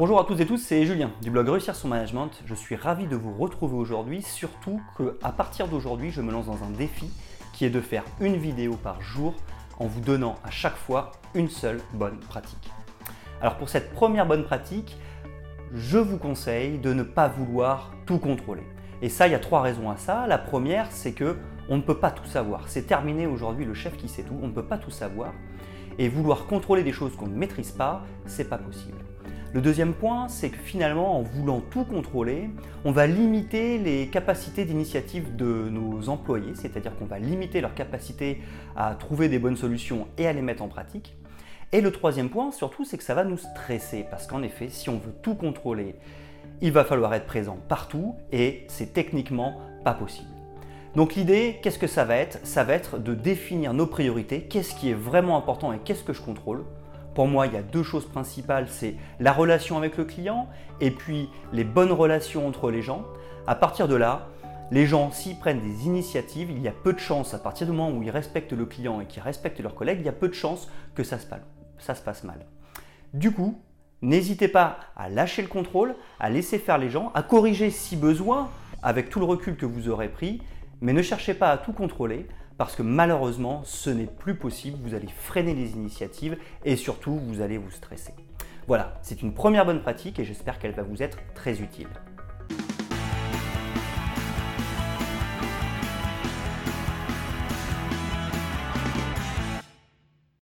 Bonjour à tous et tous, c'est Julien du blog Réussir son management. Je suis ravi de vous retrouver aujourd'hui, surtout qu'à partir d'aujourd'hui, je me lance dans un défi qui est de faire une vidéo par jour en vous donnant à chaque fois une seule bonne pratique. Alors pour cette première bonne pratique, je vous conseille de ne pas vouloir tout contrôler. Et ça, il y a trois raisons à ça. La première, c'est que on ne peut pas tout savoir. C'est terminé aujourd'hui le chef qui sait tout, on ne peut pas tout savoir. Et vouloir contrôler des choses qu'on ne maîtrise pas, c'est pas possible. Le deuxième point, c'est que finalement, en voulant tout contrôler, on va limiter les capacités d'initiative de nos employés, c'est-à-dire qu'on va limiter leur capacité à trouver des bonnes solutions et à les mettre en pratique. Et le troisième point, surtout, c'est que ça va nous stresser, parce qu'en effet, si on veut tout contrôler, il va falloir être présent partout, et c'est techniquement pas possible. Donc l'idée, qu'est-ce que ça va être? Ça va être de définir nos priorités, qu'est-ce qui est vraiment important et qu'est-ce que je contrôle pour moi, il y a deux choses principales, c'est la relation avec le client et puis les bonnes relations entre les gens. À partir de là, les gens, s'ils prennent des initiatives, il y a peu de chances, à partir du moment où ils respectent le client et qu'ils respectent leurs collègues, il y a peu de chances que ça se, ça se passe mal. Du coup, n'hésitez pas à lâcher le contrôle, à laisser faire les gens, à corriger si besoin, avec tout le recul que vous aurez pris, mais ne cherchez pas à tout contrôler, parce que malheureusement, ce n'est plus possible, vous allez freiner les initiatives et surtout, vous allez vous stresser. Voilà, c'est une première bonne pratique et j'espère qu'elle va vous être très utile.